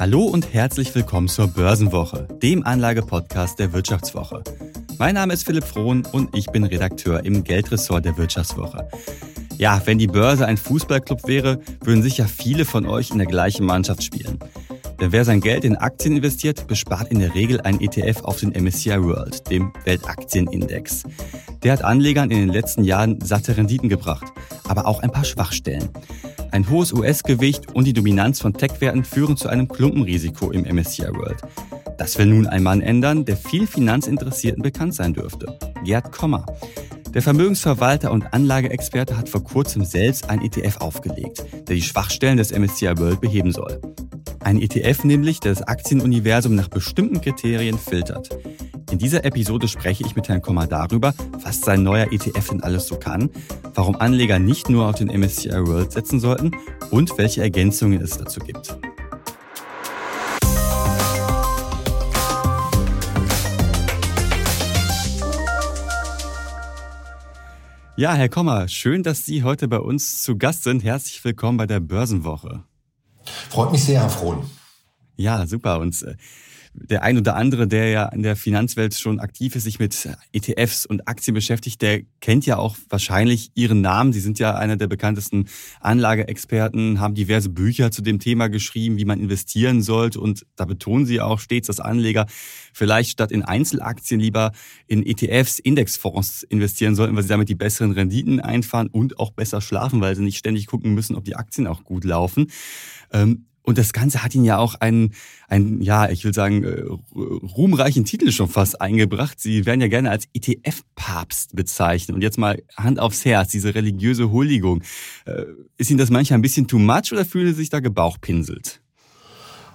Hallo und herzlich willkommen zur Börsenwoche, dem Anlagepodcast der Wirtschaftswoche. Mein Name ist Philipp Frohn und ich bin Redakteur im Geldressort der Wirtschaftswoche. Ja, wenn die Börse ein Fußballclub wäre, würden sicher viele von euch in der gleichen Mannschaft spielen. Denn wer sein Geld in Aktien investiert, bespart in der Regel ein ETF auf den MSCI World, dem Weltaktienindex. Der hat Anlegern in den letzten Jahren satte Renditen gebracht, aber auch ein paar Schwachstellen. Ein hohes US-Gewicht und die Dominanz von Tech-Werten führen zu einem Klumpenrisiko im MSCI World. Das will nun ein Mann ändern, der viel Finanzinteressierten bekannt sein dürfte. Gerd Kommer. Der Vermögensverwalter und Anlageexperte hat vor kurzem selbst ein ETF aufgelegt, der die Schwachstellen des MSCI World beheben soll. Ein ETF nämlich, der das Aktienuniversum nach bestimmten Kriterien filtert. In dieser Episode spreche ich mit Herrn Kommer darüber, was sein neuer ETF denn alles so kann, warum Anleger nicht nur auf den MSCI World setzen sollten und welche Ergänzungen es dazu gibt. Ja, Herr Kommer, schön, dass Sie heute bei uns zu Gast sind. Herzlich willkommen bei der Börsenwoche. Freut mich sehr, Herr Frohn. Ja, super. Und äh, der ein oder andere, der ja in der Finanzwelt schon aktiv ist, sich mit ETFs und Aktien beschäftigt, der kennt ja auch wahrscheinlich Ihren Namen. Sie sind ja einer der bekanntesten Anlageexperten, haben diverse Bücher zu dem Thema geschrieben, wie man investieren sollte. Und da betonen Sie auch stets, dass Anleger vielleicht statt in Einzelaktien lieber in ETFs, Indexfonds investieren sollten, weil sie damit die besseren Renditen einfahren und auch besser schlafen, weil sie nicht ständig gucken müssen, ob die Aktien auch gut laufen. Ähm, und das Ganze hat ihn ja auch einen, einen ja, ich will sagen, äh, ruhmreichen Titel schon fast eingebracht. Sie werden ja gerne als ETF-Papst bezeichnet. Und jetzt mal Hand aufs Herz, diese religiöse Huldigung. Äh, ist Ihnen das manchmal ein bisschen too much oder fühlen Sie sich da gebauchpinselt?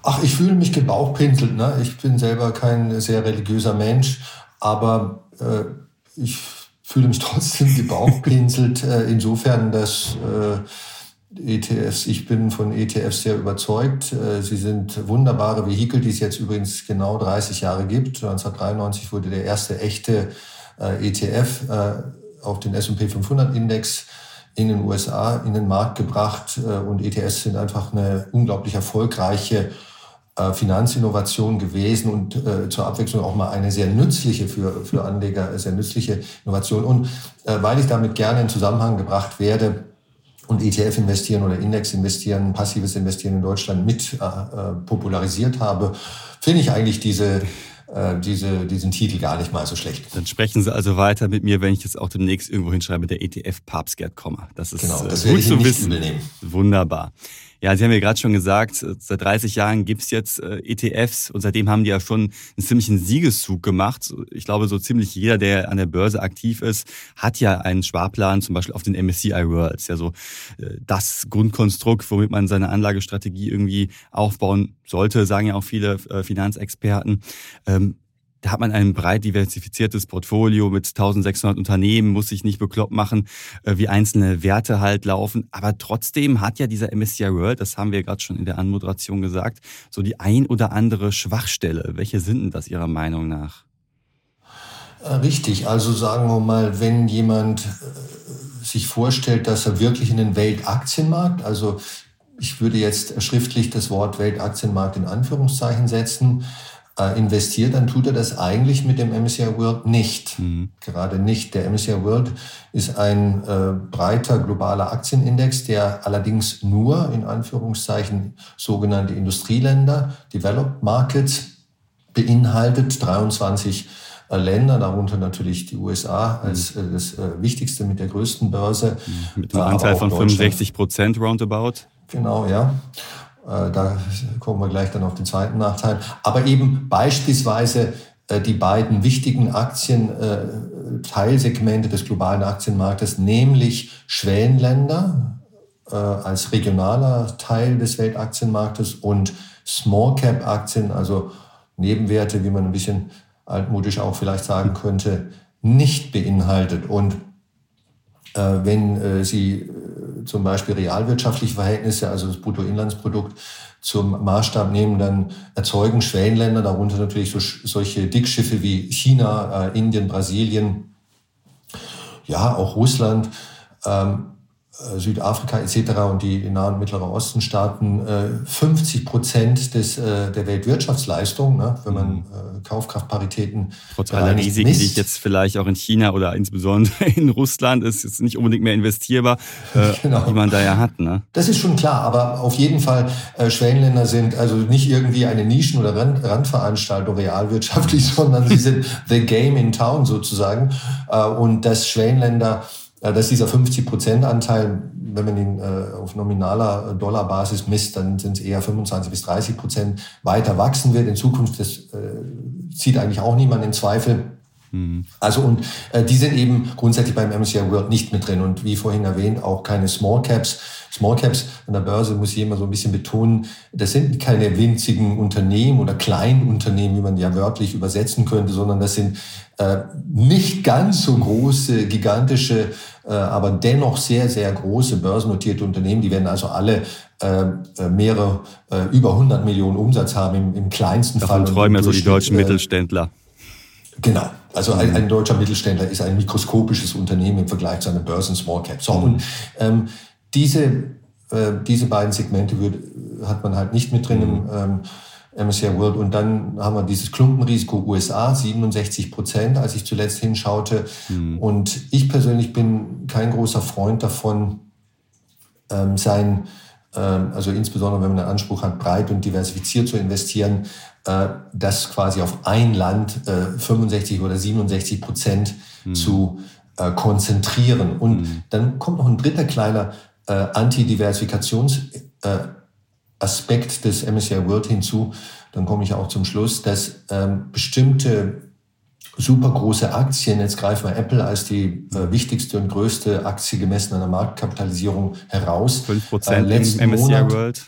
Ach, ich fühle mich gebauchpinselt. Ne? Ich bin selber kein sehr religiöser Mensch, aber äh, ich fühle mich trotzdem gebauchpinselt. äh, insofern, dass... Äh, ETFs. Ich bin von ETFs sehr überzeugt. Äh, sie sind wunderbare Vehikel, die es jetzt übrigens genau 30 Jahre gibt. 1993 wurde der erste echte äh, ETF äh, auf den S&P 500 Index in den USA in den Markt gebracht. Und ETFs sind einfach eine unglaublich erfolgreiche Finanzinnovation gewesen und zur Abwechslung auch mal eine sehr nützliche für, für Anleger, sehr nützliche Innovation. Und weil ich damit gerne in Zusammenhang gebracht werde, und ETF investieren oder Index investieren, passives Investieren in Deutschland mit äh, äh, popularisiert habe, finde ich eigentlich diese äh, diese, diesen Titel gar nicht mal so schlecht. Dann sprechen Sie also weiter mit mir, wenn ich jetzt auch demnächst irgendwo hinschreibe, der ETF Papst Gerd Kommer. Das ist genau, das äh, gut zu wissen. Übernehmen. Wunderbar. Ja, Sie haben ja gerade schon gesagt, seit 30 Jahren gibt's jetzt äh, ETFs und seitdem haben die ja schon einen ziemlichen Siegeszug gemacht. Ich glaube, so ziemlich jeder, der an der Börse aktiv ist, hat ja einen Sparplan, zum Beispiel auf den MSCI World. Ja, so äh, das Grundkonstrukt, womit man seine Anlagestrategie irgendwie aufbauen sollte, sagen ja auch viele äh, Finanzexperten. Da hat man ein breit diversifiziertes Portfolio mit 1600 Unternehmen, muss sich nicht bekloppt machen, äh, wie einzelne Werte halt laufen. Aber trotzdem hat ja dieser MSCI World, das haben wir gerade schon in der Anmoderation gesagt, so die ein oder andere Schwachstelle. Welche sind denn das Ihrer Meinung nach? Äh, richtig, also sagen wir mal, wenn jemand äh, sich vorstellt, dass er wirklich in den Weltaktienmarkt, also ich würde jetzt schriftlich das Wort Weltaktienmarkt in Anführungszeichen setzen, investiert, dann tut er das eigentlich mit dem MSCI World nicht. Mhm. Gerade nicht. Der MSCI World ist ein äh, breiter globaler Aktienindex, der allerdings nur in Anführungszeichen sogenannte Industrieländer, Developed Markets, beinhaltet 23 äh, Länder, darunter natürlich die USA als mhm. äh, das äh, wichtigste mit der größten Börse. Mhm. Mit einem Anteil von 65 Prozent roundabout. Genau, ja. Äh, da kommen wir gleich dann auf den zweiten Nachteil. Aber eben beispielsweise äh, die beiden wichtigen Aktienteilsegmente äh, des globalen Aktienmarktes, nämlich Schwellenländer als regionaler Teil des Weltaktienmarktes und Small Cap Aktien, also Nebenwerte, wie man ein bisschen altmodisch auch vielleicht sagen könnte, nicht beinhaltet. Und wenn Sie zum Beispiel realwirtschaftliche Verhältnisse, also das Bruttoinlandsprodukt, zum Maßstab nehmen, dann erzeugen Schwellenländer, darunter natürlich so, solche Dickschiffe wie China, äh, Indien, Brasilien, ja, auch Russland, ähm, äh, Südafrika etc. und die Nahen und Mittleren Osten Staaten 50 äh, Prozent des, äh, der Weltwirtschaftsleistung, ne, wenn man mhm. Kaufkraftparitäten Trotz aller Risiken, misst. die ich jetzt vielleicht auch in China oder insbesondere in Russland ist jetzt nicht unbedingt mehr investierbar, genau. die man da ja hat. Ne? Das ist schon klar, aber auf jeden Fall Schwellenländer sind also nicht irgendwie eine Nischen- oder Randveranstaltung realwirtschaftlich, sondern sie sind the game in town sozusagen. Und dass Schwellenländer dass dieser 50-Prozent-Anteil, wenn man ihn äh, auf nominaler äh, Dollarbasis misst, dann sind es eher 25 bis 30 Prozent weiter wachsen wird in Zukunft. Das äh, zieht eigentlich auch niemand in Zweifel. Mhm. Also und äh, die sind eben grundsätzlich beim MSCI World nicht mit drin und wie vorhin erwähnt auch keine Small Caps. Small Caps an der Börse muss ich immer so ein bisschen betonen, das sind keine winzigen Unternehmen oder kleinen Unternehmen, wie man ja wörtlich übersetzen könnte, sondern das sind äh, nicht ganz so große, gigantische, äh, aber dennoch sehr, sehr große börsennotierte Unternehmen. Die werden also alle äh, äh mehrere, äh, über 100 Millionen Umsatz haben im, im kleinsten Davon Fall. Davon träumen ja so die deutschen Mittelständler. Genau. Also ein, mhm. ein, deutscher Mittelständler ist ein mikroskopisches Unternehmen im Vergleich zu einem Börsen Small Cap. So, mhm. und ähm, diese, äh, diese beiden Segmente wird, hat man halt nicht mit drin im mhm. ähm, MSCI World. Und dann haben wir dieses Klumpenrisiko USA, 67 Prozent, als ich zuletzt hinschaute. Mhm. Und ich persönlich bin kein großer Freund davon, ähm, sein, ähm, also insbesondere wenn man den Anspruch hat, breit und diversifiziert zu investieren, äh, das quasi auf ein Land äh, 65 oder 67 Prozent mhm. zu äh, konzentrieren. Und mhm. dann kommt noch ein dritter kleiner äh, Antidiversifikationsaspekt äh, des MSCI World hinzu. Dann komme ich auch zum Schluss, dass ähm, bestimmte super große Aktien, jetzt greifen wir Apple als die äh, wichtigste und größte Aktie gemessen an der Marktkapitalisierung heraus. 5% äh, im MSCI Monat, World.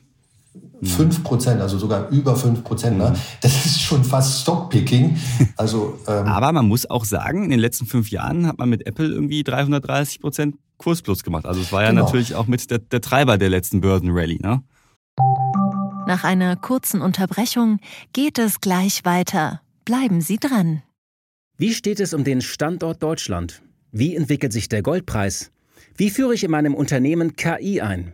5 Prozent, also sogar über 5 Prozent. Ne? Das ist schon fast Stockpicking. Also, ähm, Aber man muss auch sagen, in den letzten fünf Jahren hat man mit Apple irgendwie 330 Prozent Kursplus gemacht. Also es war ja genau. natürlich auch mit der, der Treiber der letzten Börsenrallye. Ne? Nach einer kurzen Unterbrechung geht es gleich weiter. Bleiben Sie dran. Wie steht es um den Standort Deutschland? Wie entwickelt sich der Goldpreis? Wie führe ich in meinem Unternehmen KI ein?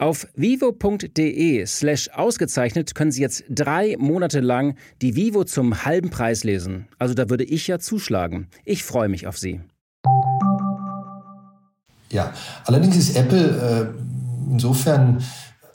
Auf vivo.de slash ausgezeichnet können Sie jetzt drei Monate lang die Vivo zum halben Preis lesen. Also da würde ich ja zuschlagen. Ich freue mich auf Sie. Ja, allerdings ist Apple äh, insofern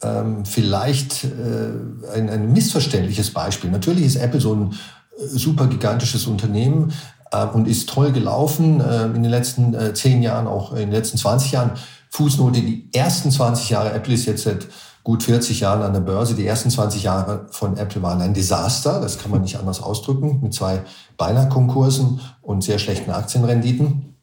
ähm, vielleicht äh, ein, ein missverständliches Beispiel. Natürlich ist Apple so ein äh, super gigantisches Unternehmen äh, und ist toll gelaufen äh, in den letzten äh, zehn Jahren, auch in den letzten 20 Jahren. Fußnote, die ersten 20 Jahre, Apple ist jetzt seit gut 40 Jahren an der Börse, die ersten 20 Jahre von Apple waren ein Desaster, das kann man nicht anders ausdrücken, mit zwei Beinahe-Konkursen und sehr schlechten Aktienrenditen.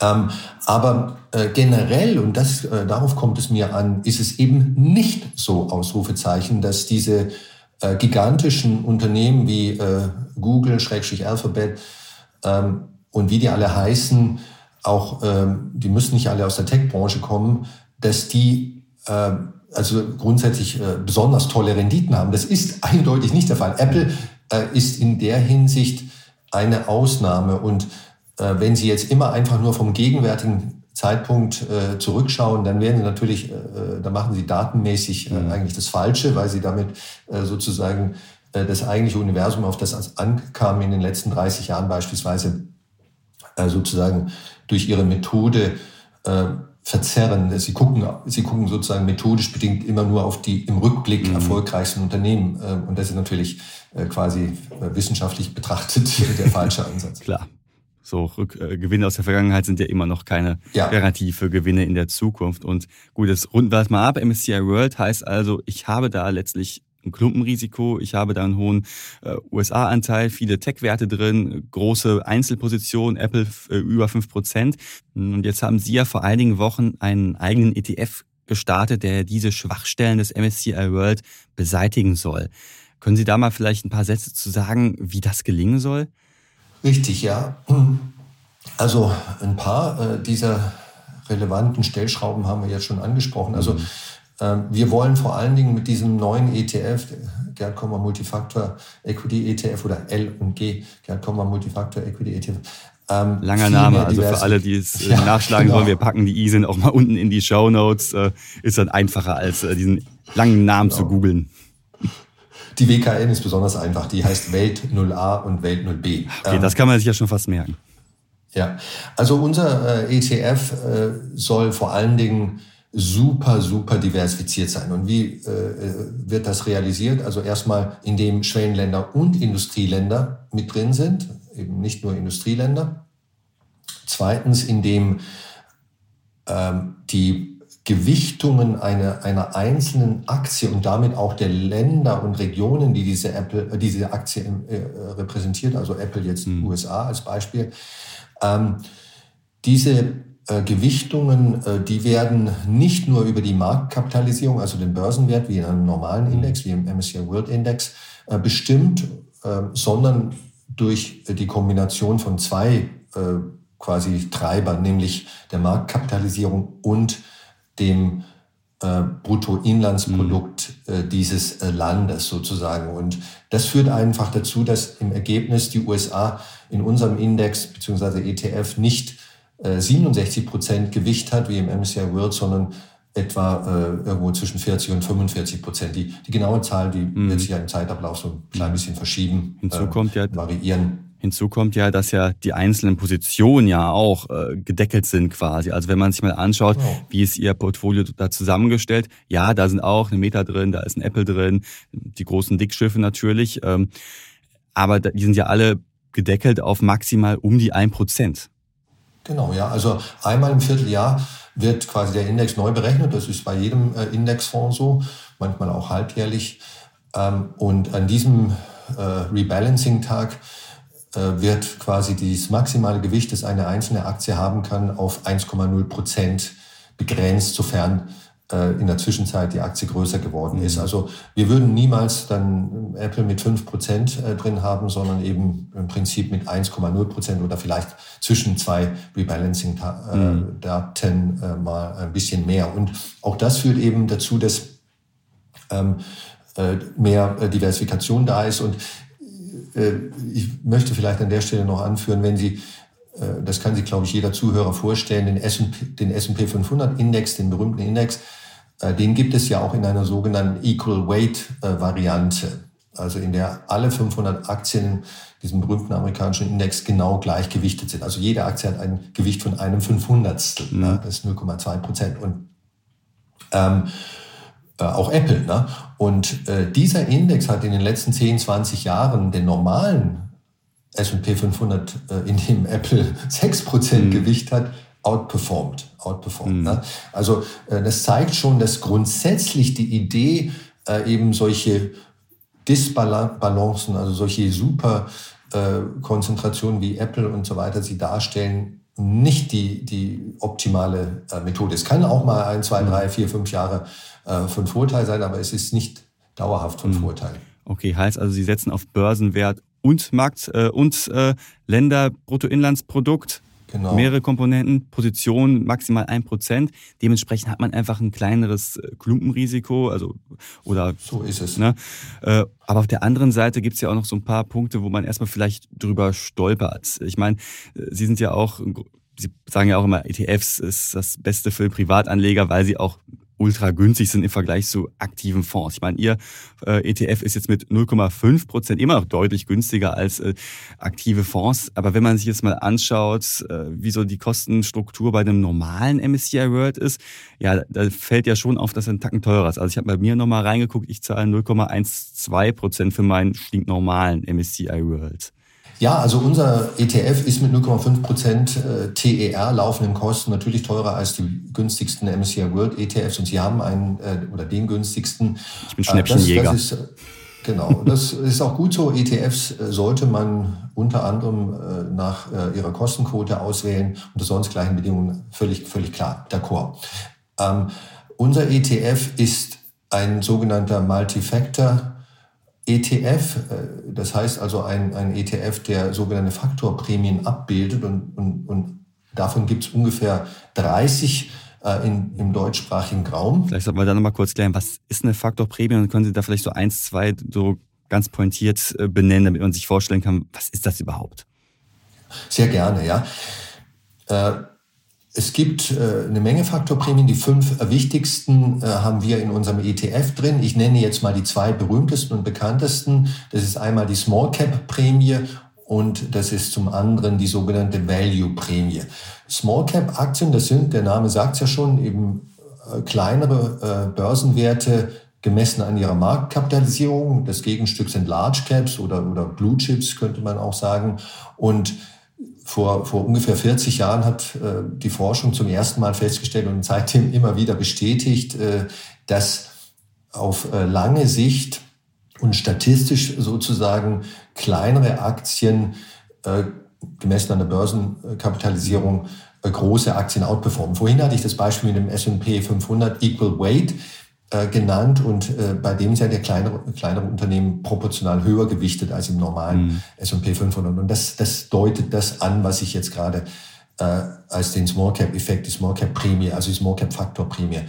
Ähm, aber äh, generell, und das, äh, darauf kommt es mir an, ist es eben nicht so Ausrufezeichen, dass diese äh, gigantischen Unternehmen wie äh, Google, Schrägstrich Alphabet ähm, und wie die alle heißen, auch, ähm, die müssen nicht alle aus der Tech-Branche kommen, dass die äh, also grundsätzlich äh, besonders tolle Renditen haben. Das ist eindeutig nicht der Fall. Apple äh, ist in der Hinsicht eine Ausnahme. Und äh, wenn Sie jetzt immer einfach nur vom gegenwärtigen Zeitpunkt äh, zurückschauen, dann werden Sie natürlich, äh, äh da machen Sie datenmäßig äh, mhm. eigentlich das Falsche, weil Sie damit äh, sozusagen äh, das eigentliche Universum, auf das es ankam in den letzten 30 Jahren beispielsweise, äh, sozusagen durch ihre Methode äh, verzerren. Sie gucken, sie gucken sozusagen methodisch bedingt immer nur auf die im Rückblick mhm. erfolgreichsten Unternehmen. Äh, und das ist natürlich äh, quasi äh, wissenschaftlich betrachtet der falsche Ansatz. Klar. So Rück, äh, Gewinne aus der Vergangenheit sind ja immer noch keine ja. Garantie für Gewinne in der Zukunft. Und gut, das runden wir mal ab. MSCI World heißt also, ich habe da letztlich ein Klumpenrisiko. Ich habe da einen hohen äh, USA-Anteil, viele Tech-Werte drin, große Einzelpositionen, Apple äh, über fünf Prozent. Und jetzt haben Sie ja vor einigen Wochen einen eigenen ETF gestartet, der diese Schwachstellen des MSCI World beseitigen soll. Können Sie da mal vielleicht ein paar Sätze zu sagen, wie das gelingen soll? Richtig, ja. Also ein paar äh, dieser relevanten Stellschrauben haben wir jetzt schon angesprochen. Also mhm. Wir wollen vor allen Dingen mit diesem neuen ETF, Gerd Kommer Multifactor Equity ETF oder L und G, Gerd Kommer Multifactor Equity ETF, ähm, Langer Name, also für alle, die es äh, ja, nachschlagen genau. wollen, wir packen die ISIN auch mal unten in die Show Notes. Äh, ist dann einfacher, als äh, diesen langen Namen genau. zu googeln. Die WKN ist besonders einfach. Die heißt Welt 0a und Welt 0b. Okay, ähm, das kann man sich ja schon fast merken. Ja, also unser äh, ETF soll vor allen Dingen super, super diversifiziert sein. Und wie äh, wird das realisiert? Also erstmal, indem Schwellenländer und Industrieländer mit drin sind, eben nicht nur Industrieländer. Zweitens, indem ähm, die Gewichtungen einer, einer einzelnen Aktie und damit auch der Länder und Regionen, die diese, Apple, äh, diese Aktie äh, repräsentiert, also Apple jetzt mhm. USA als Beispiel, ähm, diese äh, Gewichtungen, äh, die werden nicht nur über die Marktkapitalisierung, also den Börsenwert wie in einem normalen hm. Index, wie im MSCI World Index, äh, bestimmt, äh, sondern durch die Kombination von zwei äh, quasi Treibern, nämlich der Marktkapitalisierung und dem äh, Bruttoinlandsprodukt mhm. äh, dieses äh, Landes sozusagen. Und das führt einfach dazu, dass im Ergebnis die USA in unserem Index bzw. ETF nicht 67 äh, Prozent Gewicht hat wie im MSCI World, sondern etwa äh, irgendwo zwischen 40 und 45 Prozent. Die, die genaue Zahl, die mhm. wird sich ja im Zeitablauf so ein klein bisschen verschieben, Hinzu kommt ja, variieren. Hinzu kommt ja, dass ja die einzelnen Positionen ja auch äh, gedeckelt sind quasi. Also wenn man sich mal anschaut, oh. wie ist Ihr Portfolio da zusammengestellt, ja, da sind auch eine Meta drin, da ist ein Apple drin, die großen Dickschiffe natürlich, ähm, aber die sind ja alle gedeckelt auf maximal um die ein Prozent. Genau, ja. Also einmal im Vierteljahr wird quasi der Index neu berechnet. Das ist bei jedem äh, Indexfonds so, manchmal auch halbjährlich. Ähm, und an diesem äh, Rebalancing-Tag äh, wird quasi das maximale Gewicht, das eine einzelne Aktie haben kann, auf 1,0 Prozent begrenzt, sofern in der Zwischenzeit die Aktie größer geworden ist. Mhm. Also wir würden niemals dann Apple mit 5 Prozent äh, drin haben, sondern eben im Prinzip mit 1,0 Prozent oder vielleicht zwischen zwei Rebalancing-Daten mhm. mal ein bisschen mehr. Und auch das führt eben dazu, dass ähm, mehr Diversifikation da ist. Und äh, ich möchte vielleicht an der Stelle noch anführen, wenn Sie, äh, das kann sich, glaube ich, jeder Zuhörer vorstellen, den S&P 500 Index, den berühmten Index, äh, den gibt es ja auch in einer sogenannten Equal Weight Variante. Also in der alle 500 Aktien diesem berühmten amerikanischen Index genau gleichgewichtet sind. Also jede Aktie hat ein Gewicht von einem Fünfhundertstel. Mhm. Das ist 0,2 Prozent. Und ähm, äh, auch Apple. Ne? Und äh, dieser Index hat in den letzten 10, 20 Jahren den normalen S&P 500, äh, in dem Apple 6% mhm. Gewicht hat, outperformed. outperformed mhm. ne? Also äh, das zeigt schon, dass grundsätzlich die Idee, äh, eben solche Disbalancen, also solche super äh, Konzentrationen wie Apple und so weiter sie darstellen, nicht die, die optimale äh, Methode. Es kann auch mal ein, zwei, mhm. drei, vier, fünf Jahre äh, von Vorteil sein, aber es ist nicht dauerhaft von mhm. Vorteil. Okay, heißt also, Sie setzen auf Börsenwert und Markt äh, und äh, Länder Bruttoinlandsprodukt. Genau. Mehrere Komponenten, Position maximal ein Prozent. Dementsprechend hat man einfach ein kleineres äh, Klumpenrisiko. Also, oder, so ist es. Ne? Äh, aber auf der anderen Seite gibt es ja auch noch so ein paar Punkte, wo man erstmal vielleicht drüber stolpert. Ich meine, äh, Sie sind ja auch, Sie sagen ja auch immer, ETFs ist das Beste für Privatanleger, weil sie auch ultra günstig sind im Vergleich zu aktiven Fonds. Ich meine, Ihr äh, ETF ist jetzt mit 0,5 Prozent immer noch deutlich günstiger als äh, aktive Fonds. Aber wenn man sich jetzt mal anschaut, äh, wie so die Kostenstruktur bei einem normalen MSCI World ist, ja, da fällt ja schon auf, dass ein Tacken teurer ist. Also ich habe bei mir nochmal reingeguckt, ich zahle 0,12 Prozent für meinen stinknormalen MSCI World. Ja, also unser ETF ist mit 0,5 Prozent äh, TER laufenden Kosten natürlich teurer als die günstigsten MSCI World ETFs und Sie haben einen äh, oder den günstigsten. Ich bin Schnäppchenjäger. Das, das ist, genau, das ist auch gut so. ETFs äh, sollte man unter anderem nach ihrer Kostenquote auswählen unter sonst gleichen Bedingungen völlig, völlig klar, d'accord. Ähm, unser ETF ist ein sogenannter Multifactor ETF, äh, das heißt also ein, ein ETF, der sogenannte Faktorprämien abbildet und, und, und davon gibt es ungefähr 30 äh, in, im deutschsprachigen Raum. Vielleicht sollten wir da nochmal kurz klären, was ist eine Faktorprämie und können Sie da vielleicht so eins, zwei so ganz pointiert äh, benennen, damit man sich vorstellen kann, was ist das überhaupt? Sehr gerne, ja. Äh, es gibt äh, eine Menge Faktorprämien. Die fünf wichtigsten haben wir in unserem ETF drin. Ich nenne jetzt mal die zwei berühmtesten und bekanntesten. Das ist einmal die Small Cap Prämie und das ist zum anderen die sogenannte Value Prämie. Small Cap Aktien, das sind, der Name sagt es ja schon, eben kleinere Börsenwerte, gemessen an ihrer Marktkapitalisierung. Das Gegenstück sind Large Caps oder, oder Blue Chips, könnte man auch sagen. Und vor, vor ungefähr 40 Jahren hat äh, die Forschung zum ersten Mal festgestellt und seitdem immer wieder bestätigt, äh, dass auf äh, lange Sicht und statistisch sozusagen kleinere Aktien äh, gemessen an der Börsenkapitalisierung äh, große Aktien outperformen. Vorhin hatte ich das Beispiel mit dem S&P 500 Equal Weight äh, genannt und äh, bei dem sind ja kleinere, kleinere Unternehmen proportional höher gewichtet als im normalen mhm. S&P 500. Und das, das deutet das an, was ich jetzt gerade äh, als den Small Cap Effekt, die Small Cap Prämie, also die Small Cap Faktor Prämie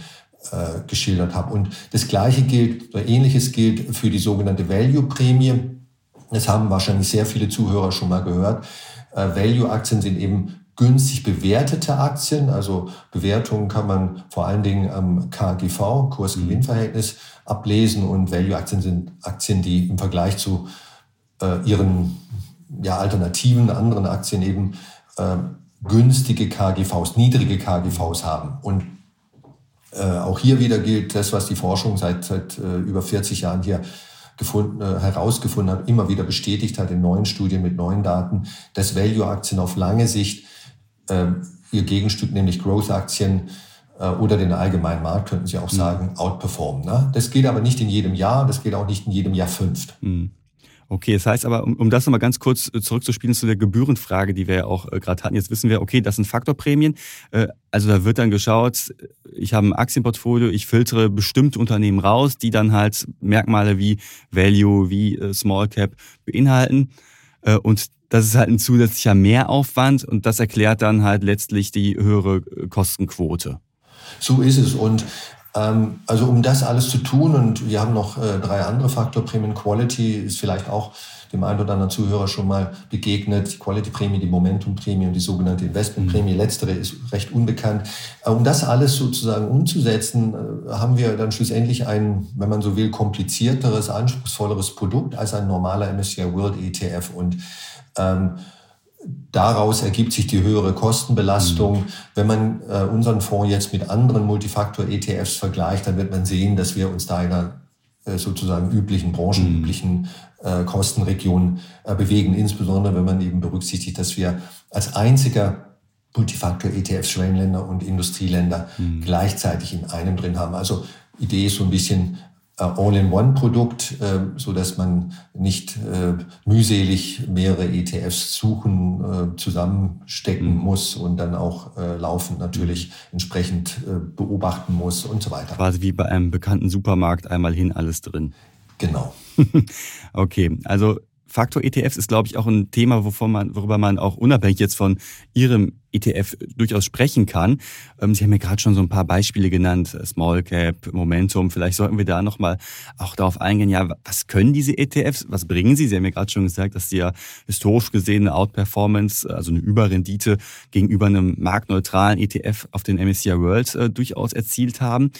äh, geschildert habe. Und das Gleiche gilt, oder Ähnliches gilt für die sogenannte Value Prämie. Das haben wahrscheinlich sehr viele Zuhörer schon mal gehört. Äh, Value Aktien sind eben günstig bewertete Aktien. Also Bewertungen kann man vor allen Dingen am KGV, Kurs-Gewinn-Verhältnis, ablesen. Und Value-Aktien sind Aktien, die im Vergleich zu äh, ihren ja, alternativen anderen Aktien eben äh, günstige KGVs, niedrige KGVs haben. Und äh, auch hier wieder gilt das, was die Forschung seit, seit äh, über 40 Jahren hier gefunden, äh, herausgefunden hat, immer wieder bestätigt hat in neuen Studien mit neuen Daten, dass Value-Aktien auf lange Sicht ihr Gegenstück, nämlich Growth-Aktien äh, oder den allgemeinen Markt, könnten Sie auch mhm. sagen, outperformen. Ne? Das geht aber nicht in jedem Jahr, das geht auch nicht in jedem Jahr fünft. Mhm. Okay, das heißt aber, um, um das nochmal ganz kurz äh, zurückzuspielen zu der Gebührenfrage, die wir ja auch äh, gerade hatten. Jetzt wissen wir, okay, das sind Faktorprämien. Äh, also da wird dann geschaut, ich habe ein Aktienportfolio, ich filtere bestimmte Unternehmen raus, die dann halt Merkmale wie Value, wie äh, Small Cap beinhalten. Äh, und das ist halt ein zusätzlicher Mehraufwand und das erklärt dann halt letztlich die höhere Kostenquote. So ist es. Und ähm, also um das alles zu tun, und wir haben noch äh, drei andere Faktorprämien. Quality ist vielleicht auch dem einen oder anderen Zuhörer schon mal begegnet. Die Quality-Prämie, die Momentum-Prämie und die sogenannte Investment-Prämie. Mhm. Letztere ist recht unbekannt. Äh, um das alles sozusagen umzusetzen, äh, haben wir dann schlussendlich ein, wenn man so will, komplizierteres, anspruchsvolleres Produkt als ein normaler MSCI World ETF. Und ähm, daraus ergibt sich die höhere Kostenbelastung. Mhm. Wenn man äh, unseren Fonds jetzt mit anderen Multifaktor-ETFs vergleicht, dann wird man sehen, dass wir uns da in einer äh, sozusagen üblichen, branchenüblichen mhm. Äh, Kostenregion äh, bewegen. Insbesondere wenn man eben berücksichtigt, dass wir als einziger Multifaktor-ETFs Schwellenländer und Industrieländer mhm. gleichzeitig in einem drin haben. Also Idee ist so ein bisschen äh, All-in-One-Produkt, äh, so dass man nicht äh, mühselig mehrere ETFs suchen, zusammenstecken mhm. muss und dann auch laufend natürlich entsprechend beobachten muss und so weiter. Quasi wie bei einem bekannten Supermarkt einmal hin alles drin. Genau. okay, also Faktor ETFs ist, glaube ich, auch ein Thema, wovon man, worüber man auch unabhängig jetzt von Ihrem ETF durchaus sprechen kann. Ähm, Sie haben ja gerade schon so ein paar Beispiele genannt, äh, Small Cap, Momentum. Vielleicht sollten wir da nochmal auch darauf eingehen, ja, was können diese ETFs, was bringen sie? Sie haben ja gerade schon gesagt, dass sie ja historisch gesehen eine Outperformance, also eine Überrendite gegenüber einem marktneutralen ETF auf den MSCI World äh, durchaus erzielt haben.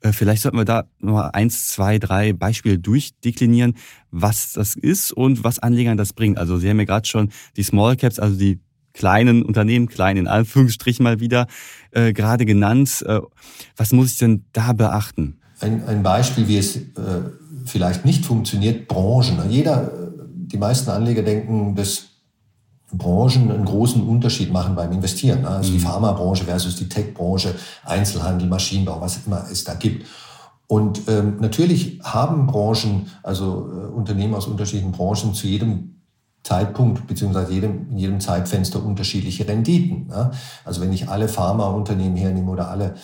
Äh, vielleicht sollten wir da nochmal eins, zwei, drei Beispiele durchdeklinieren, was das ist und was Anlegern das bringt. Also Sie haben ja gerade schon die Small Caps, also die kleinen Unternehmen, klein in Anführungsstrichen mal wieder, äh, gerade genannt. Äh, was muss ich denn da beachten? Ein, ein Beispiel, wie es äh, vielleicht nicht funktioniert, Branchen. Jeder, äh, die meisten Anleger denken, dass Branchen einen großen Unterschied machen beim Investieren. Also mhm. die Pharmabranche versus die Tech-Branche, Einzelhandel, Maschinenbau, was immer es da gibt. Und ähm, natürlich haben Branchen, also äh, Unternehmen aus unterschiedlichen Branchen zu jedem Zeitpunkt beziehungsweise jedem, in jedem Zeitfenster unterschiedliche Renditen. Ne? Also wenn ich alle Pharmaunternehmen hernehme oder alle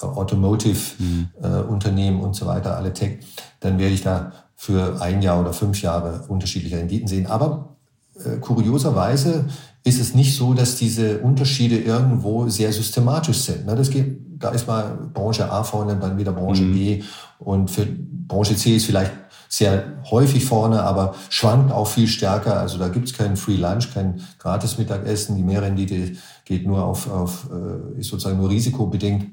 Automotive-Unternehmen mhm. äh, und so weiter, alle Tech, dann werde ich da für ein Jahr oder fünf Jahre unterschiedliche Renditen sehen. Aber äh, kurioserweise ist es nicht so, dass diese Unterschiede irgendwo sehr systematisch sind. Ne? Das geht, da ist mal Branche A vorne, dann wieder Branche mhm. B und für Branche C ist vielleicht sehr häufig vorne, aber schwankt auch viel stärker. Also da gibt es keinen Free Lunch, kein gratis Mittagessen. Die Mehrrendite geht nur auf, auf äh, ist sozusagen nur risikobedingt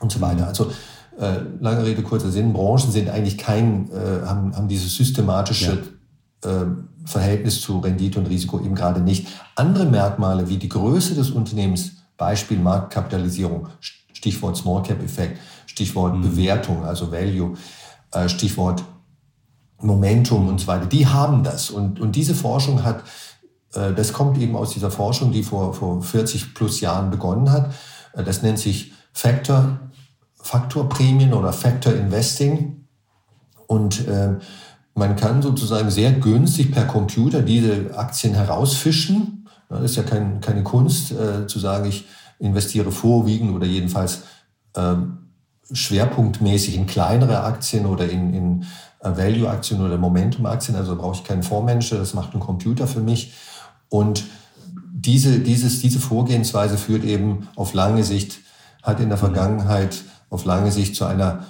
und so weiter. Also äh, lange Rede, kurzer Sinn, Branchen sind eigentlich kein, äh, haben, haben dieses systematische ja. äh, Verhältnis zu Rendite und Risiko eben gerade nicht. Andere Merkmale wie die Größe des Unternehmens, Beispiel Marktkapitalisierung, Stichwort Small Cap Effekt, Stichwort mhm. Bewertung, also Value, äh, Stichwort Momentum und so weiter, die haben das. Und, und diese Forschung hat, äh, das kommt eben aus dieser Forschung, die vor, vor 40 plus Jahren begonnen hat. Äh, das nennt sich Factor, Faktorprämien oder Factor Investing. Und äh, man kann sozusagen sehr günstig per Computer diese Aktien herausfischen. Das ist ja kein, keine Kunst, äh, zu sagen, ich investiere vorwiegend oder jedenfalls ähm, schwerpunktmäßig in kleinere Aktien oder in, in äh, Value-Aktien oder Momentum-Aktien. Also brauche ich keinen Fondsmanager, das macht ein Computer für mich. Und diese, dieses, diese Vorgehensweise führt eben auf lange Sicht, hat in der Vergangenheit auf lange Sicht zu einer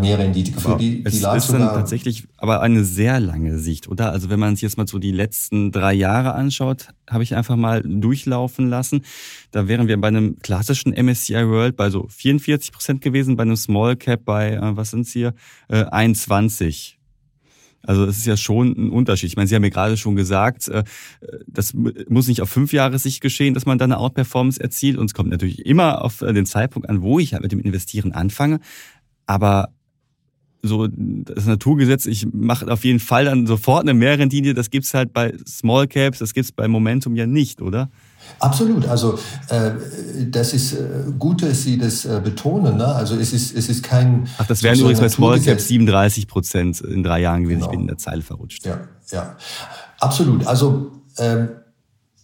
mehr Rendite geführt. Die, die es ist dann tatsächlich aber eine sehr lange Sicht, oder? Also wenn man sich jetzt mal so die letzten drei Jahre anschaut, habe ich einfach mal durchlaufen lassen. Da wären wir bei einem klassischen MSCI World bei so 44 Prozent gewesen, bei einem Small Cap bei, äh, was sind's hier, äh, 21. Also es ist ja schon ein Unterschied. Ich meine, Sie haben mir gerade schon gesagt, äh, das muss nicht auf fünf Jahre sich geschehen, dass man da eine Outperformance erzielt. Und es kommt natürlich immer auf den Zeitpunkt an, wo ich halt mit dem Investieren anfange. Aber so das Naturgesetz, ich mache auf jeden Fall dann sofort eine Mehrrendite, das gibt's halt bei Small Caps, das gibt's bei Momentum ja nicht, oder? Absolut. Also äh, das ist äh, gut, dass Sie das äh, betonen. Ne? Also es ist es ist kein. Ach, das wären übrigens bei Small Caps 37 Prozent in drei Jahren gewesen. Genau. Ich bin in der Zeile verrutscht. Ja, ja, absolut. Also ähm,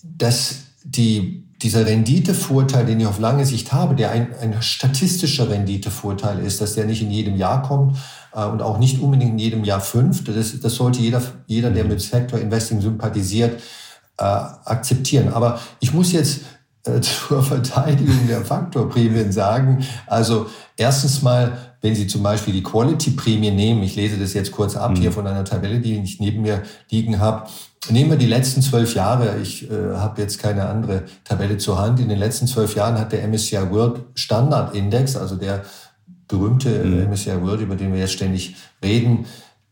dass die dieser Renditevorteil, den ich auf lange Sicht habe, der ein, ein statistischer Renditevorteil ist, dass der nicht in jedem Jahr kommt äh, und auch nicht unbedingt in jedem Jahr fünf. Das, das sollte jeder, jeder, der mit Sector Investing sympathisiert, äh, akzeptieren. Aber ich muss jetzt äh, zur Verteidigung der Faktorprämien sagen, also erstens mal, wenn Sie zum Beispiel die Quality-Prämie nehmen, ich lese das jetzt kurz ab mhm. hier von einer Tabelle, die ich neben mir liegen habe, Nehmen wir die letzten zwölf Jahre. Ich äh, habe jetzt keine andere Tabelle zur Hand. In den letzten zwölf Jahren hat der MSCI World Standard Index, also der berühmte äh, mhm. MSCI World, über den wir jetzt ständig reden,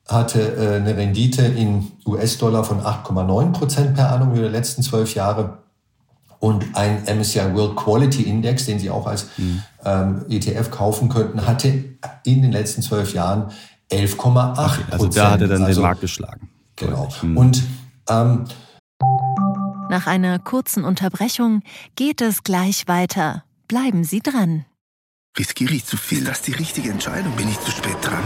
hatte äh, eine Rendite in US-Dollar von 8,9 Prozent per annum über die letzten zwölf Jahre. Und ein MSCI World Quality Index, den Sie auch als mhm. ähm, ETF kaufen könnten, hatte in den letzten zwölf Jahren 11,8 Prozent. Okay, also da hat er dann also, den Markt geschlagen. Genau. Mhm. Und ähm, Nach einer kurzen Unterbrechung geht es gleich weiter. Bleiben Sie dran. Riskiere ich zu viel? Das ist die richtige Entscheidung. Bin ich zu spät dran?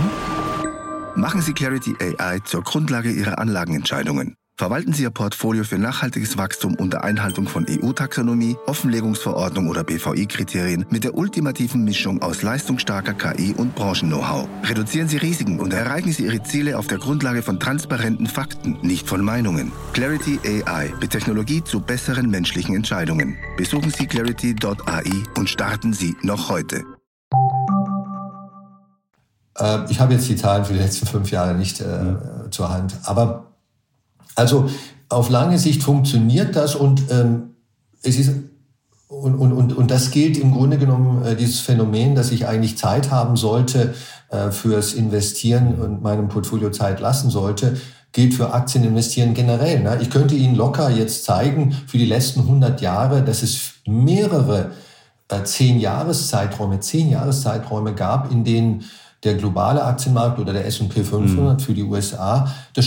Machen Sie Clarity AI zur Grundlage Ihrer Anlagenentscheidungen. Verwalten Sie Ihr Portfolio für nachhaltiges Wachstum unter Einhaltung von EU-Taxonomie, Offenlegungsverordnung oder BVI-Kriterien mit der ultimativen Mischung aus leistungsstarker KI und Branchen-Know-how. Reduzieren Sie Risiken und erreichen Sie Ihre Ziele auf der Grundlage von transparenten Fakten, nicht von Meinungen. Clarity AI mit Technologie zu besseren menschlichen Entscheidungen. Besuchen Sie clarity.ai und starten Sie noch heute. Äh, ich habe jetzt die Zahlen für die letzten fünf Jahre nicht äh, ja. zur Hand, aber also auf lange Sicht funktioniert das und ähm, es ist und, und, und, und das gilt im Grunde genommen, äh, dieses Phänomen, dass ich eigentlich Zeit haben sollte äh, fürs Investieren und meinem Portfolio Zeit lassen sollte, gilt für Aktien investieren generell. Ne? Ich könnte Ihnen locker jetzt zeigen, für die letzten 100 Jahre, dass es mehrere äh, zehn Jahreszeiträume, zehn Jahreszeiträume gab, in denen der globale Aktienmarkt oder der S&P 500 mhm. für die USA das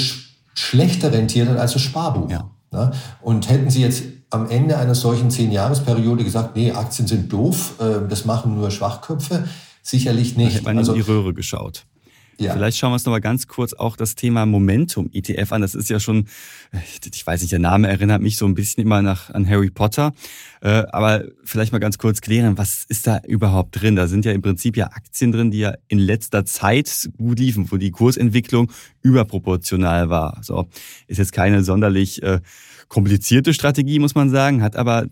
schlechter rentiert hat als das Sparbuch. Ja. Ne? Und hätten Sie jetzt am Ende einer solchen Zehn-Jahres-Periode gesagt, nee, Aktien sind doof, äh, das machen nur Schwachköpfe, sicherlich nicht. Da hätte man also, in die Röhre geschaut. Ja. Vielleicht schauen wir uns noch mal ganz kurz auch das Thema Momentum ETF an. Das ist ja schon, ich weiß nicht, der Name erinnert mich so ein bisschen immer nach, an Harry Potter. Äh, aber vielleicht mal ganz kurz klären, was ist da überhaupt drin? Da sind ja im Prinzip ja Aktien drin, die ja in letzter Zeit gut liefen, wo die Kursentwicklung überproportional war. So ist jetzt keine sonderlich äh, komplizierte Strategie, muss man sagen, hat aber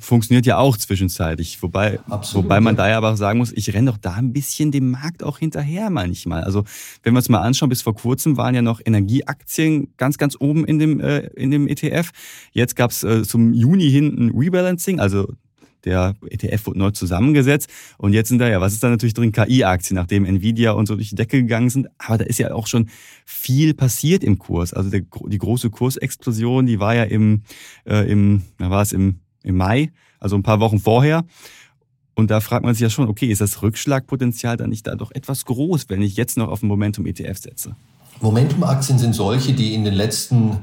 funktioniert ja auch zwischenzeitlich. Wobei, Absolut, wobei man ja. da ja aber auch sagen muss, ich renne doch da ein bisschen dem Markt auch hinterher manchmal. Also wenn wir uns mal anschauen, bis vor kurzem waren ja noch Energieaktien ganz, ganz oben in dem, äh, in dem ETF. Jetzt gab es äh, zum Juni hin ein Rebalancing, also der ETF wurde neu zusammengesetzt und jetzt sind da ja, was ist da natürlich drin? KI-Aktien, nachdem Nvidia und so durch die Decke gegangen sind. Aber da ist ja auch schon viel passiert im Kurs. Also der, die große Kursexplosion, die war ja im, äh, im, na war es im, im Mai, also ein paar Wochen vorher. Und da fragt man sich ja schon, okay, ist das Rückschlagpotenzial dann nicht da doch etwas groß, wenn ich jetzt noch auf ein Momentum ETF setze? Momentum-Aktien sind solche, die in den letzten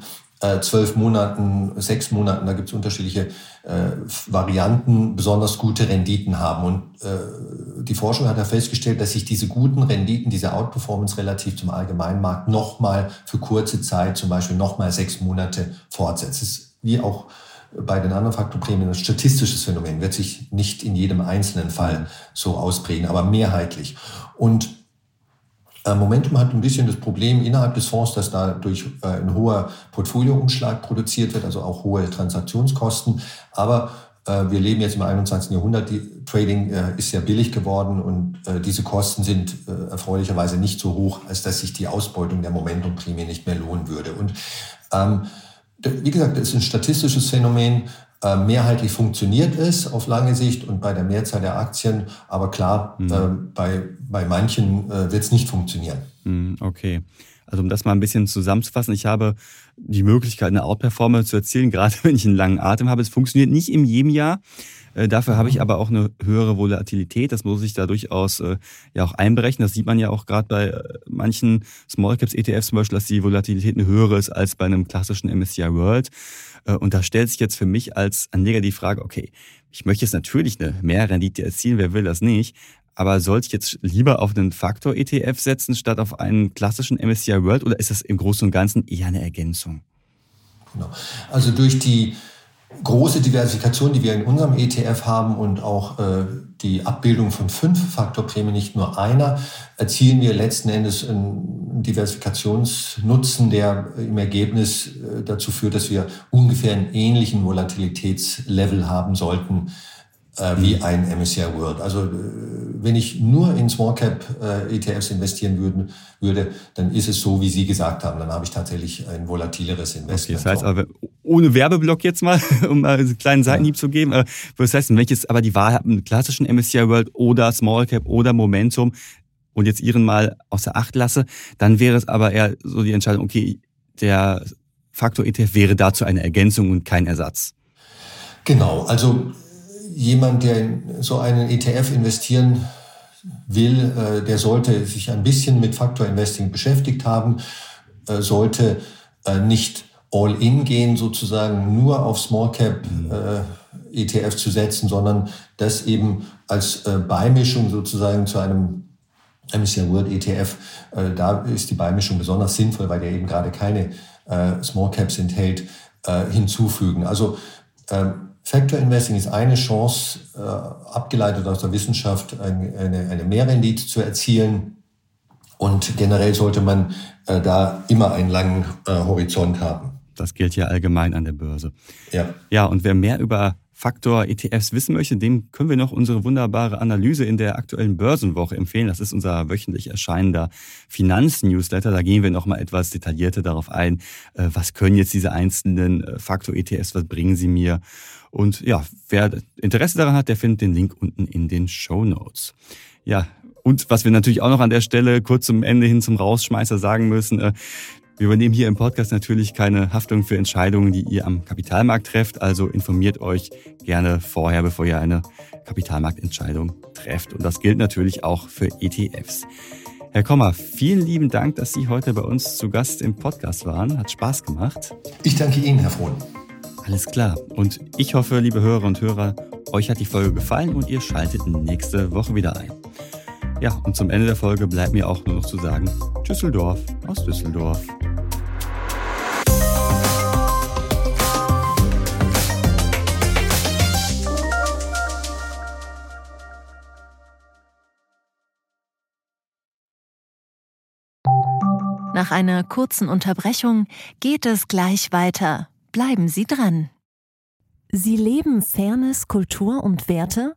zwölf Monaten, sechs Monaten, da gibt es unterschiedliche äh, Varianten, besonders gute Renditen haben. Und äh, die Forschung hat ja festgestellt, dass sich diese guten Renditen, diese Outperformance relativ zum Allgemeinmarkt nochmal für kurze Zeit, zum Beispiel nochmal sechs Monate fortsetzt. Das ist wie auch bei den anderen Faktorprämien ein statistisches Phänomen, wird sich nicht in jedem einzelnen Fall so ausprägen, aber mehrheitlich. Und äh, Momentum hat ein bisschen das Problem innerhalb des Fonds, dass dadurch äh, ein hoher Portfolioumschlag produziert wird, also auch hohe Transaktionskosten. Aber äh, wir leben jetzt im 21. Jahrhundert. Die Trading ist sehr billig geworden und diese Kosten sind erfreulicherweise nicht so hoch, als dass sich die Ausbeutung der Momentumprämie nicht mehr lohnen würde. Und ähm, wie gesagt, das ist ein statistisches Phänomen. Äh, mehrheitlich funktioniert es auf lange Sicht und bei der Mehrzahl der Aktien. Aber klar, mhm. äh, bei, bei manchen äh, wird es nicht funktionieren. Mhm, okay. Also um das mal ein bisschen zusammenzufassen, ich habe die Möglichkeit, eine Outperformance zu erzielen, gerade wenn ich einen langen Atem habe. Es funktioniert nicht in jedem Jahr. Äh, dafür habe ich mhm. aber auch eine höhere Volatilität. Das muss ich da durchaus äh, ja auch einberechnen. Das sieht man ja auch gerade bei äh, manchen Small Caps ETFs zum Beispiel, dass die Volatilität eine höhere ist als bei einem klassischen MSCI World. Und da stellt sich jetzt für mich als Anleger die Frage, okay, ich möchte jetzt natürlich eine Mehrrendite erzielen, wer will das nicht? Aber sollte ich jetzt lieber auf einen Faktor-ETF setzen, statt auf einen klassischen MSCI World oder ist das im Großen und Ganzen eher eine Ergänzung? Genau. Also durch die große Diversifikation, die wir in unserem ETF haben und auch äh, die Abbildung von fünf Faktorprämien, nicht nur einer, erzielen wir letzten Endes einen Diversifikationsnutzen, der im Ergebnis äh, dazu führt, dass wir ungefähr einen ähnlichen Volatilitätslevel haben sollten äh, wie mhm. ein MSCI World. Also äh, wenn ich nur in Small Cap äh, ETFs investieren würden, würde, dann ist es so, wie Sie gesagt haben. Dann habe ich tatsächlich ein volatileres Investment. Okay, das heißt aber ohne Werbeblock jetzt mal, um mal einen kleinen Seitenhieb ja. zu geben. Äh, das heißt, wenn ich jetzt aber die Wahl habe, einen klassischen MSCI World oder Small Cap oder Momentum und jetzt Ihren mal außer Acht lasse, dann wäre es aber eher so die Entscheidung, okay, der Faktor ETF wäre dazu eine Ergänzung und kein Ersatz. Genau, also jemand, der in so einen ETF investieren will, äh, der sollte sich ein bisschen mit Faktor Investing beschäftigt haben, äh, sollte äh, nicht all in gehen, sozusagen nur auf Small Cap ETF zu setzen, sondern das eben als Beimischung sozusagen zu einem MSCI World ETF. Da ist die Beimischung besonders sinnvoll, weil der eben gerade keine Small Caps enthält, hinzufügen. Also ähm, Factor Investing ist eine Chance, äh, abgeleitet aus der Wissenschaft, eine, eine, eine Mehrrendite zu erzielen. Und generell sollte man äh, da immer einen langen äh, Horizont haben. Das gilt ja allgemein an der Börse. Ja. Ja, und wer mehr über Faktor ETFs wissen möchte, dem können wir noch unsere wunderbare Analyse in der aktuellen Börsenwoche empfehlen. Das ist unser wöchentlich erscheinender Finanznewsletter. Da gehen wir noch mal etwas detaillierter darauf ein, äh, was können jetzt diese einzelnen äh, Faktor ETFs, was bringen sie mir? Und ja, wer Interesse daran hat, der findet den Link unten in den Show Notes. Ja, und was wir natürlich auch noch an der Stelle kurz zum Ende hin zum Rausschmeißer sagen müssen, äh, wir übernehmen hier im Podcast natürlich keine Haftung für Entscheidungen, die ihr am Kapitalmarkt trefft. Also informiert euch gerne vorher, bevor ihr eine Kapitalmarktentscheidung trefft. Und das gilt natürlich auch für ETFs. Herr Kommer, vielen lieben Dank, dass Sie heute bei uns zu Gast im Podcast waren. Hat Spaß gemacht. Ich danke Ihnen, Herr Frohn. Alles klar. Und ich hoffe, liebe Hörer und Hörer, euch hat die Folge gefallen und ihr schaltet nächste Woche wieder ein. Ja, und zum Ende der Folge bleibt mir auch nur noch zu sagen, Düsseldorf aus Düsseldorf. Nach einer kurzen Unterbrechung geht es gleich weiter. Bleiben Sie dran. Sie leben Fairness, Kultur und Werte?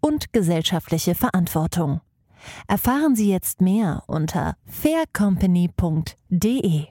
und gesellschaftliche Verantwortung. Erfahren Sie jetzt mehr unter faircompany.de.